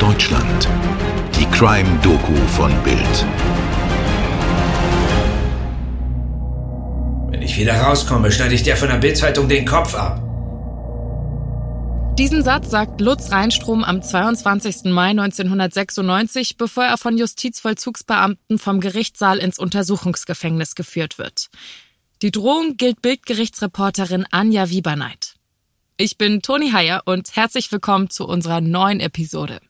Deutschland. Die Crime-Doku von Bild. Wenn ich wieder rauskomme, schneide ich dir von der Bildzeitung den Kopf ab. Diesen Satz sagt Lutz Reinstrom am 22. Mai 1996, bevor er von Justizvollzugsbeamten vom Gerichtssaal ins Untersuchungsgefängnis geführt wird. Die Drohung gilt Bildgerichtsreporterin Anja Wieberneit. Ich bin Toni Heyer und herzlich willkommen zu unserer neuen Episode.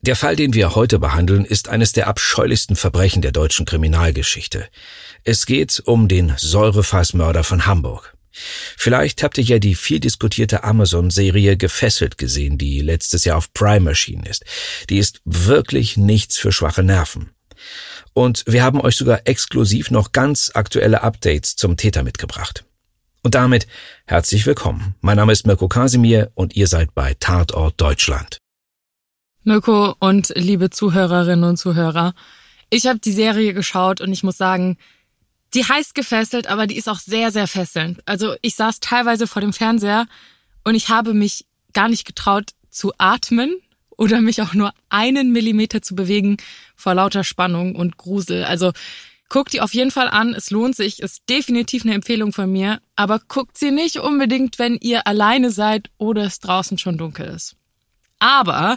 Der Fall, den wir heute behandeln, ist eines der abscheulichsten Verbrechen der deutschen Kriminalgeschichte. Es geht um den Säurefassmörder von Hamburg. Vielleicht habt ihr ja die viel diskutierte Amazon-Serie Gefesselt gesehen, die letztes Jahr auf Prime erschienen ist. Die ist wirklich nichts für schwache Nerven. Und wir haben euch sogar exklusiv noch ganz aktuelle Updates zum Täter mitgebracht. Und damit herzlich willkommen. Mein Name ist Mirko Kasimir und ihr seid bei Tatort Deutschland. Mirko und liebe Zuhörerinnen und Zuhörer, ich habe die Serie geschaut und ich muss sagen, die heißt gefesselt, aber die ist auch sehr, sehr fesselnd. Also ich saß teilweise vor dem Fernseher und ich habe mich gar nicht getraut zu atmen oder mich auch nur einen Millimeter zu bewegen vor lauter Spannung und Grusel. Also guckt die auf jeden Fall an. Es lohnt sich, ist definitiv eine Empfehlung von mir. Aber guckt sie nicht unbedingt, wenn ihr alleine seid oder es draußen schon dunkel ist. Aber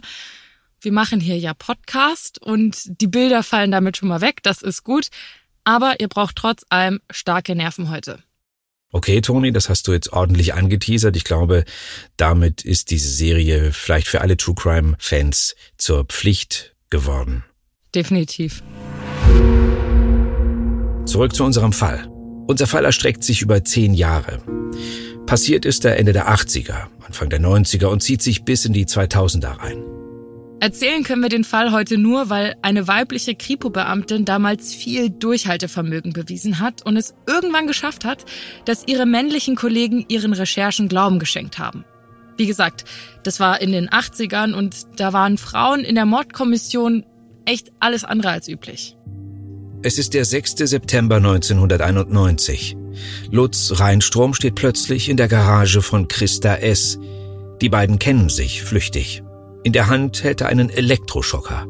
wir machen hier ja Podcast und die Bilder fallen damit schon mal weg. Das ist gut. Aber ihr braucht trotz allem starke Nerven heute. Okay, Toni, das hast du jetzt ordentlich angeteasert. Ich glaube, damit ist diese Serie vielleicht für alle True Crime Fans zur Pflicht geworden. Definitiv. Zurück zu unserem Fall. Unser Fall erstreckt sich über zehn Jahre. Passiert ist er Ende der 80er, Anfang der 90er und zieht sich bis in die 2000er rein. Erzählen können wir den Fall heute nur, weil eine weibliche Kripo-Beamtin damals viel Durchhaltevermögen bewiesen hat und es irgendwann geschafft hat, dass ihre männlichen Kollegen ihren Recherchen Glauben geschenkt haben. Wie gesagt, das war in den 80ern und da waren Frauen in der Mordkommission echt alles andere als üblich. Es ist der 6. September 1991. Lutz Reinstrom steht plötzlich in der Garage von Christa S. Die beiden kennen sich flüchtig. In der Hand hält er einen Elektroschocker.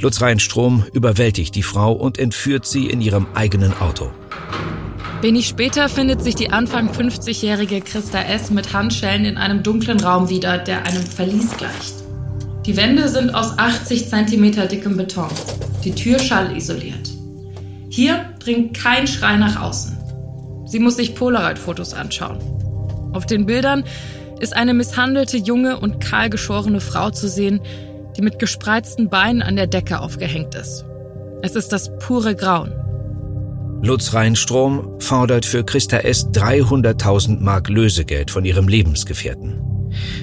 Lutz Reinstrom überwältigt die Frau und entführt sie in ihrem eigenen Auto. Wenig später findet sich die Anfang 50-jährige Christa S. mit Handschellen in einem dunklen Raum wieder, der einem Verlies gleicht. Die Wände sind aus 80 cm dickem Beton, die Tür schallisoliert. Hier dringt kein Schrei nach außen. Sie muss sich Polaroid-Fotos anschauen. Auf den Bildern ist eine misshandelte junge und kahlgeschorene Frau zu sehen, die mit gespreizten Beinen an der Decke aufgehängt ist. Es ist das pure Grauen. Lutz Reinstrom fordert für Christa S. 300.000 Mark Lösegeld von ihrem Lebensgefährten.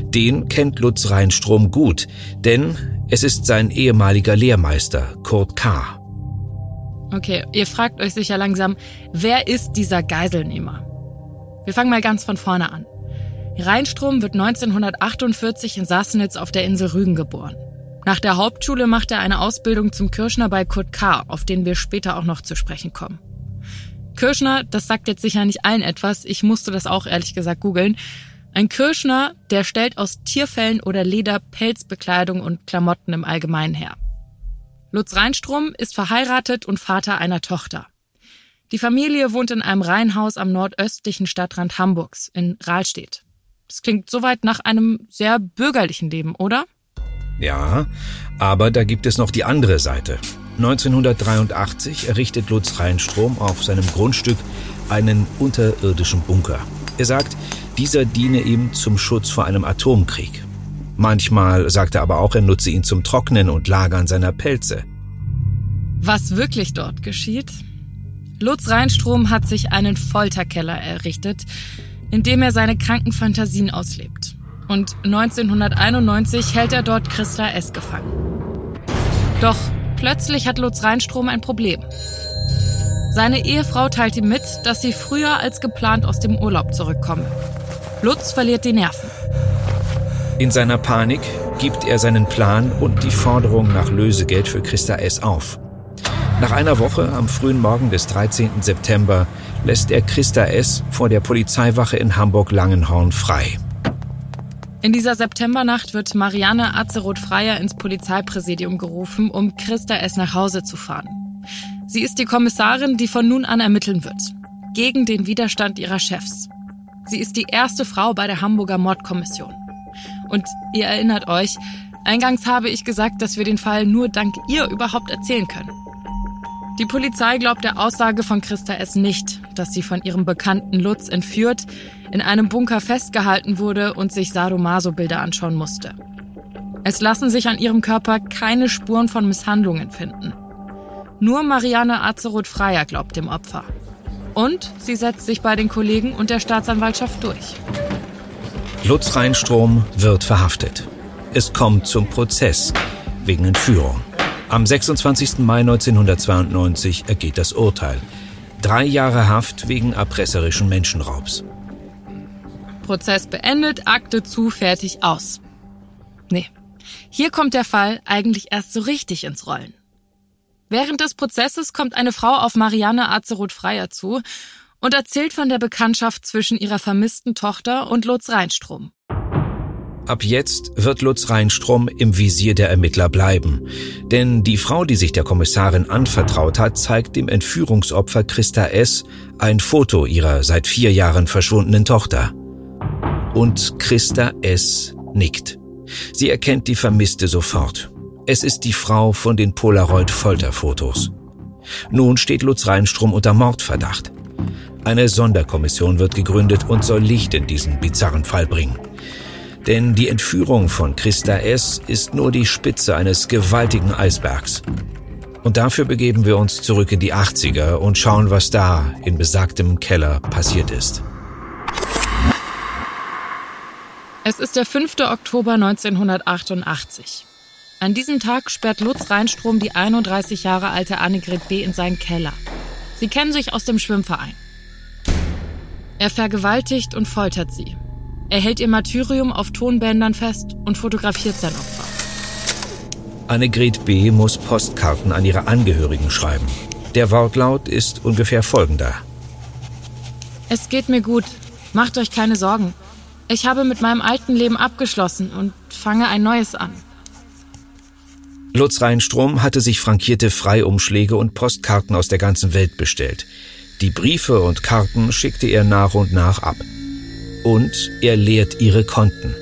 Den kennt Lutz Reinstrom gut, denn es ist sein ehemaliger Lehrmeister Kurt K. Okay, ihr fragt euch sicher langsam, wer ist dieser Geiselnehmer? Wir fangen mal ganz von vorne an. Reinstrom wird 1948 in Sassnitz auf der Insel Rügen geboren. Nach der Hauptschule macht er eine Ausbildung zum Kirschner bei Kurt K., auf den wir später auch noch zu sprechen kommen. Kirschner, das sagt jetzt sicher nicht allen etwas, ich musste das auch ehrlich gesagt googeln. Ein Kirschner, der stellt aus Tierfellen oder Leder Pelzbekleidung und Klamotten im Allgemeinen her. Lutz Reinstrom ist verheiratet und Vater einer Tochter. Die Familie wohnt in einem Reihenhaus am nordöstlichen Stadtrand Hamburgs in Rahlstedt. Das klingt soweit nach einem sehr bürgerlichen Leben, oder? Ja, aber da gibt es noch die andere Seite. 1983 errichtet Lutz Reinstrom auf seinem Grundstück einen unterirdischen Bunker. Er sagt, dieser diene ihm zum Schutz vor einem Atomkrieg. Manchmal sagt er aber auch, er nutze ihn zum Trocknen und Lagern seiner Pelze. Was wirklich dort geschieht? Lutz Reinstrom hat sich einen Folterkeller errichtet, in dem er seine kranken Fantasien auslebt. Und 1991 hält er dort Christa S. gefangen. Doch plötzlich hat Lutz Reinstrom ein Problem. Seine Ehefrau teilt ihm mit, dass sie früher als geplant aus dem Urlaub zurückkomme. Lutz verliert die Nerven. In seiner Panik gibt er seinen Plan und die Forderung nach Lösegeld für Christa S. auf. Nach einer Woche, am frühen Morgen des 13. September, lässt er Christa S. vor der Polizeiwache in Hamburg-Langenhorn frei. In dieser Septembernacht wird Marianne Azeroth-Freier ins Polizeipräsidium gerufen, um Christa S. nach Hause zu fahren. Sie ist die Kommissarin, die von nun an ermitteln wird. Gegen den Widerstand ihrer Chefs. Sie ist die erste Frau bei der Hamburger Mordkommission. Und ihr erinnert euch, eingangs habe ich gesagt, dass wir den Fall nur dank ihr überhaupt erzählen können. Die Polizei glaubt der Aussage von Christa S. nicht, dass sie von ihrem Bekannten Lutz entführt, in einem Bunker festgehalten wurde und sich Sadomaso-Bilder anschauen musste. Es lassen sich an ihrem Körper keine Spuren von Misshandlungen finden. Nur Marianne Azeroth-Freier glaubt dem Opfer. Und sie setzt sich bei den Kollegen und der Staatsanwaltschaft durch. Lutz Reinstrom wird verhaftet. Es kommt zum Prozess wegen Entführung. Am 26. Mai 1992 ergeht das Urteil. Drei Jahre Haft wegen erpresserischen Menschenraubs. Prozess beendet, Akte zu, fertig, aus. Nee, hier kommt der Fall eigentlich erst so richtig ins Rollen. Während des Prozesses kommt eine Frau auf Marianne Azeroth-Freier zu und erzählt von der Bekanntschaft zwischen ihrer vermissten Tochter und Lutz Reinstrom. Ab jetzt wird Lutz Reinstrom im Visier der Ermittler bleiben. Denn die Frau, die sich der Kommissarin anvertraut hat, zeigt dem Entführungsopfer Christa S. ein Foto ihrer seit vier Jahren verschwundenen Tochter. Und Christa S. nickt. Sie erkennt die Vermisste sofort. Es ist die Frau von den Polaroid-Folterfotos. Nun steht Lutz Reinstrom unter Mordverdacht. Eine Sonderkommission wird gegründet und soll Licht in diesen bizarren Fall bringen. Denn die Entführung von Christa S. ist nur die Spitze eines gewaltigen Eisbergs. Und dafür begeben wir uns zurück in die 80er und schauen, was da in besagtem Keller passiert ist. Es ist der 5. Oktober 1988. An diesem Tag sperrt Lutz Reinstrom die 31 Jahre alte Annegret B. in seinen Keller. Sie kennen sich aus dem Schwimmverein. Er vergewaltigt und foltert sie. Er hält ihr Martyrium auf Tonbändern fest und fotografiert sein Opfer. Annegret B. muss Postkarten an ihre Angehörigen schreiben. Der Wortlaut ist ungefähr folgender. Es geht mir gut. Macht euch keine Sorgen. Ich habe mit meinem alten Leben abgeschlossen und fange ein neues an. Lutz Reinstrom hatte sich frankierte Freiumschläge und Postkarten aus der ganzen Welt bestellt. Die Briefe und Karten schickte er nach und nach ab und er leert ihre Konten.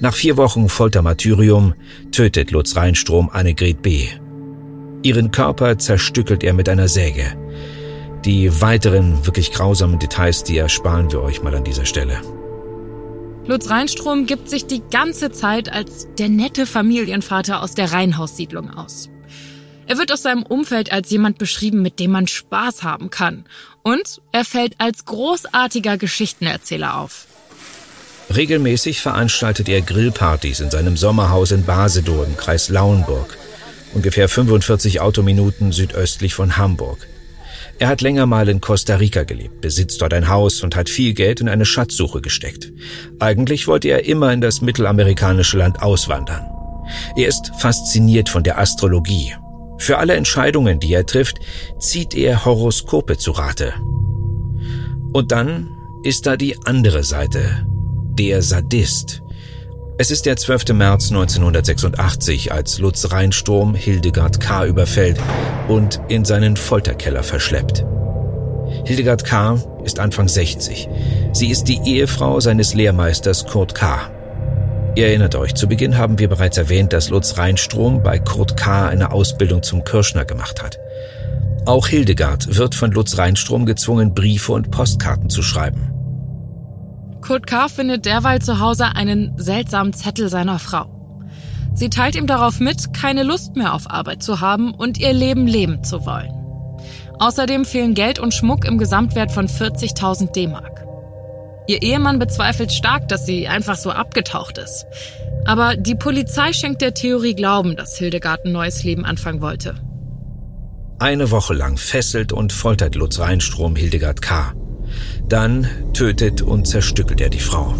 Nach vier Wochen Foltermartyrium tötet Lutz Reinstrom Annegret B. Ihren Körper zerstückelt er mit einer Säge. Die weiteren wirklich grausamen Details, die ersparen wir euch mal an dieser Stelle. Lutz Reinstrom gibt sich die ganze Zeit als der nette Familienvater aus der Reihenhaussiedlung aus. Er wird aus seinem Umfeld als jemand beschrieben, mit dem man Spaß haben kann. Und er fällt als großartiger Geschichtenerzähler auf. Regelmäßig veranstaltet er Grillpartys in seinem Sommerhaus in Basedow im Kreis Lauenburg, ungefähr 45 Autominuten südöstlich von Hamburg. Er hat länger mal in Costa Rica gelebt, besitzt dort ein Haus und hat viel Geld in eine Schatzsuche gesteckt. Eigentlich wollte er immer in das mittelamerikanische Land auswandern. Er ist fasziniert von der Astrologie für alle Entscheidungen, die er trifft, zieht er Horoskope zu Rate. Und dann ist da die andere Seite, der Sadist. Es ist der 12. März 1986, als Lutz Rheinsturm Hildegard K. überfällt und in seinen Folterkeller verschleppt. Hildegard K. ist Anfang 60. Sie ist die Ehefrau seines Lehrmeisters Kurt K. Ihr erinnert euch, zu Beginn haben wir bereits erwähnt, dass Lutz Reinstrom bei Kurt K. eine Ausbildung zum Kirschner gemacht hat. Auch Hildegard wird von Lutz Reinstrom gezwungen, Briefe und Postkarten zu schreiben. Kurt K. findet derweil zu Hause einen seltsamen Zettel seiner Frau. Sie teilt ihm darauf mit, keine Lust mehr auf Arbeit zu haben und ihr Leben leben zu wollen. Außerdem fehlen Geld und Schmuck im Gesamtwert von 40.000 D-Mark. Ihr Ehemann bezweifelt stark, dass sie einfach so abgetaucht ist. Aber die Polizei schenkt der Theorie Glauben, dass Hildegard ein neues Leben anfangen wollte. Eine Woche lang fesselt und foltert Lutz Reinstrom Hildegard K. Dann tötet und zerstückelt er die Frau.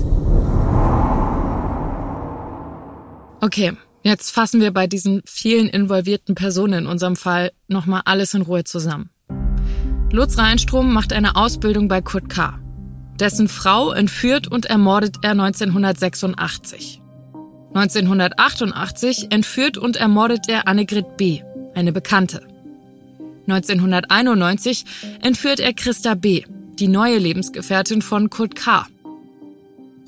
Okay, jetzt fassen wir bei diesen vielen involvierten Personen in unserem Fall nochmal alles in Ruhe zusammen. Lutz Reinstrom macht eine Ausbildung bei Kurt K. Dessen Frau entführt und ermordet er 1986. 1988 entführt und ermordet er Annegret B., eine Bekannte. 1991 entführt er Christa B., die neue Lebensgefährtin von Kurt K.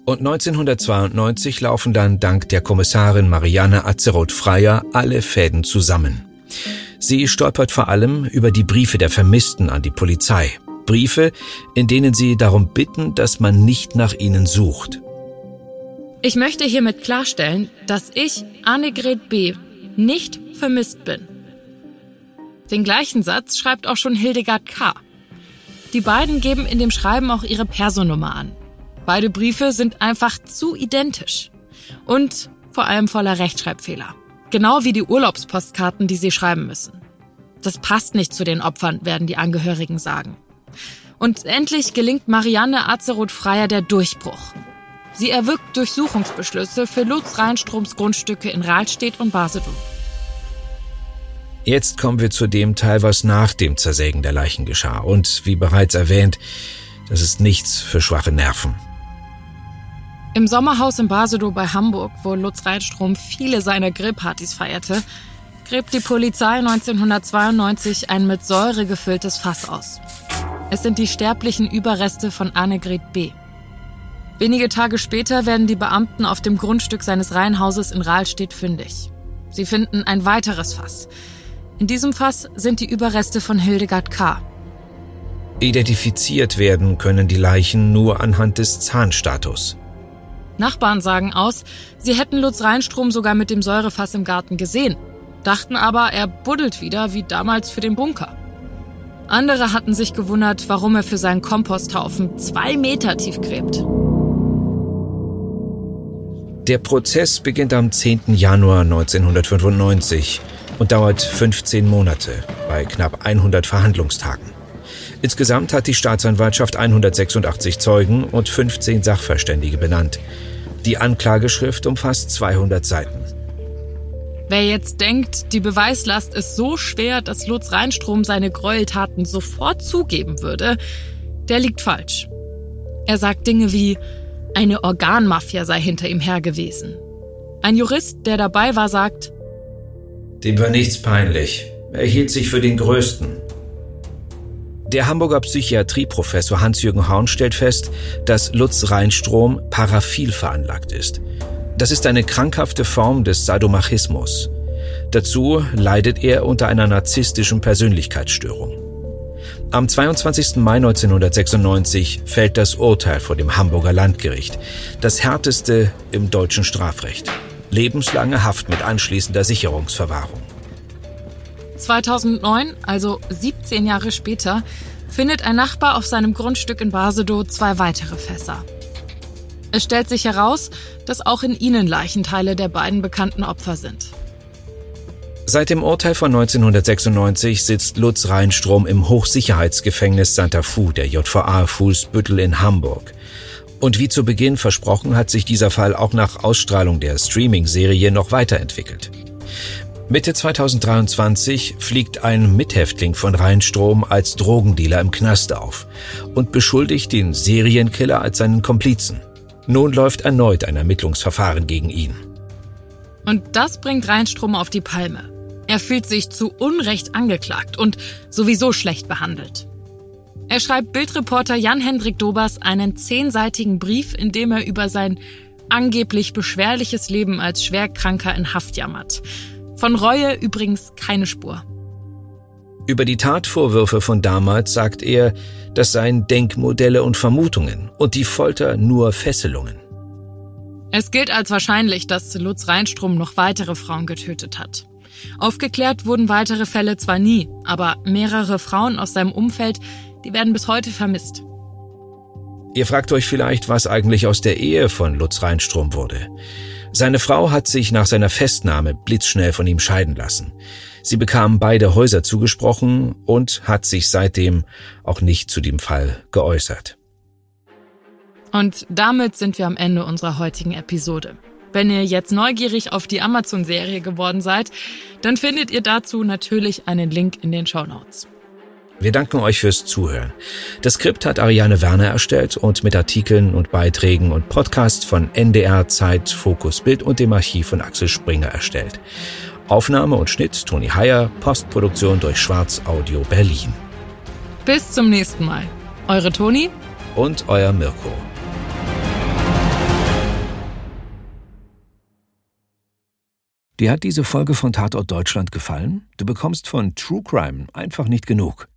Und 1992 laufen dann dank der Kommissarin Marianne Azeroth-Freier alle Fäden zusammen. Sie stolpert vor allem über die Briefe der Vermissten an die Polizei. Briefe, in denen sie darum bitten, dass man nicht nach ihnen sucht. Ich möchte hiermit klarstellen, dass ich, Annegret B., nicht vermisst bin. Den gleichen Satz schreibt auch schon Hildegard K. Die beiden geben in dem Schreiben auch ihre Personummer an. Beide Briefe sind einfach zu identisch. Und vor allem voller Rechtschreibfehler. Genau wie die Urlaubspostkarten, die sie schreiben müssen. Das passt nicht zu den Opfern, werden die Angehörigen sagen. Und endlich gelingt Marianne Azeroth-Freier der Durchbruch. Sie erwirkt Durchsuchungsbeschlüsse für Lutz Reinstroms Grundstücke in Rahlstedt und Basedow. Jetzt kommen wir zu dem Teil, was nach dem Zersägen der Leichen geschah. Und wie bereits erwähnt, das ist nichts für schwache Nerven. Im Sommerhaus in Basedow bei Hamburg, wo Lutz Reinstrom viele seiner Grillpartys feierte, gräbt die Polizei 1992 ein mit Säure gefülltes Fass aus. Es sind die sterblichen Überreste von Annegret B. Wenige Tage später werden die Beamten auf dem Grundstück seines Reihenhauses in Rahlstedt fündig. Sie finden ein weiteres Fass. In diesem Fass sind die Überreste von Hildegard K. Identifiziert werden können die Leichen nur anhand des Zahnstatus. Nachbarn sagen aus, sie hätten Lutz Reinstrom sogar mit dem Säurefass im Garten gesehen, dachten aber, er buddelt wieder wie damals für den Bunker. Andere hatten sich gewundert, warum er für seinen Komposthaufen zwei Meter tief gräbt. Der Prozess beginnt am 10. Januar 1995 und dauert 15 Monate bei knapp 100 Verhandlungstagen. Insgesamt hat die Staatsanwaltschaft 186 Zeugen und 15 Sachverständige benannt. Die Anklageschrift umfasst 200 Seiten. Wer jetzt denkt, die Beweislast ist so schwer, dass Lutz Reinstrom seine Gräueltaten sofort zugeben würde, der liegt falsch. Er sagt Dinge wie, eine Organmafia sei hinter ihm her gewesen. Ein Jurist, der dabei war, sagt, dem war nichts peinlich. Er hielt sich für den Größten. Der Hamburger Psychiatrieprofessor Hans-Jürgen Horn stellt fest, dass Lutz Reinstrom paraphil veranlagt ist. Das ist eine krankhafte Form des Sadomachismus. Dazu leidet er unter einer narzisstischen Persönlichkeitsstörung. Am 22. Mai 1996 fällt das Urteil vor dem Hamburger Landgericht, das härteste im deutschen Strafrecht. Lebenslange Haft mit anschließender Sicherungsverwahrung. 2009, also 17 Jahre später, findet ein Nachbar auf seinem Grundstück in Basedow zwei weitere Fässer. Es stellt sich heraus, dass auch in ihnen Leichenteile der beiden bekannten Opfer sind. Seit dem Urteil von 1996 sitzt Lutz Reinstrom im Hochsicherheitsgefängnis Santa Fu der JVA Fuhlsbüttel in Hamburg. Und wie zu Beginn versprochen, hat sich dieser Fall auch nach Ausstrahlung der Streaming-Serie noch weiterentwickelt. Mitte 2023 fliegt ein Mithäftling von Rheinstrom als Drogendealer im Knast auf und beschuldigt den Serienkiller als seinen Komplizen. Nun läuft erneut ein Ermittlungsverfahren gegen ihn. Und das bringt Rheinstrom auf die Palme. Er fühlt sich zu Unrecht angeklagt und sowieso schlecht behandelt. Er schreibt Bildreporter Jan-Hendrik Dobers einen zehnseitigen Brief, in dem er über sein angeblich beschwerliches Leben als Schwerkranker in Haft jammert. Von Reue übrigens keine Spur. Über die Tatvorwürfe von damals sagt er, das seien Denkmodelle und Vermutungen und die Folter nur Fesselungen. Es gilt als wahrscheinlich, dass Lutz Reinstrom noch weitere Frauen getötet hat. Aufgeklärt wurden weitere Fälle zwar nie, aber mehrere Frauen aus seinem Umfeld, die werden bis heute vermisst. Ihr fragt euch vielleicht, was eigentlich aus der Ehe von Lutz Reinstrom wurde. Seine Frau hat sich nach seiner Festnahme blitzschnell von ihm scheiden lassen. Sie bekamen beide Häuser zugesprochen und hat sich seitdem auch nicht zu dem Fall geäußert. Und damit sind wir am Ende unserer heutigen Episode. Wenn ihr jetzt neugierig auf die Amazon-Serie geworden seid, dann findet ihr dazu natürlich einen Link in den Show Notes. Wir danken euch fürs Zuhören. Das Skript hat Ariane Werner erstellt und mit Artikeln und Beiträgen und Podcasts von NDR, Zeit, Fokus Bild und dem Archiv von Axel Springer erstellt. Aufnahme und Schnitt Toni Heyer, Postproduktion durch Schwarz Audio Berlin. Bis zum nächsten Mal. Eure Toni und euer Mirko. Dir hat diese Folge von Tatort Deutschland gefallen? Du bekommst von True Crime einfach nicht genug.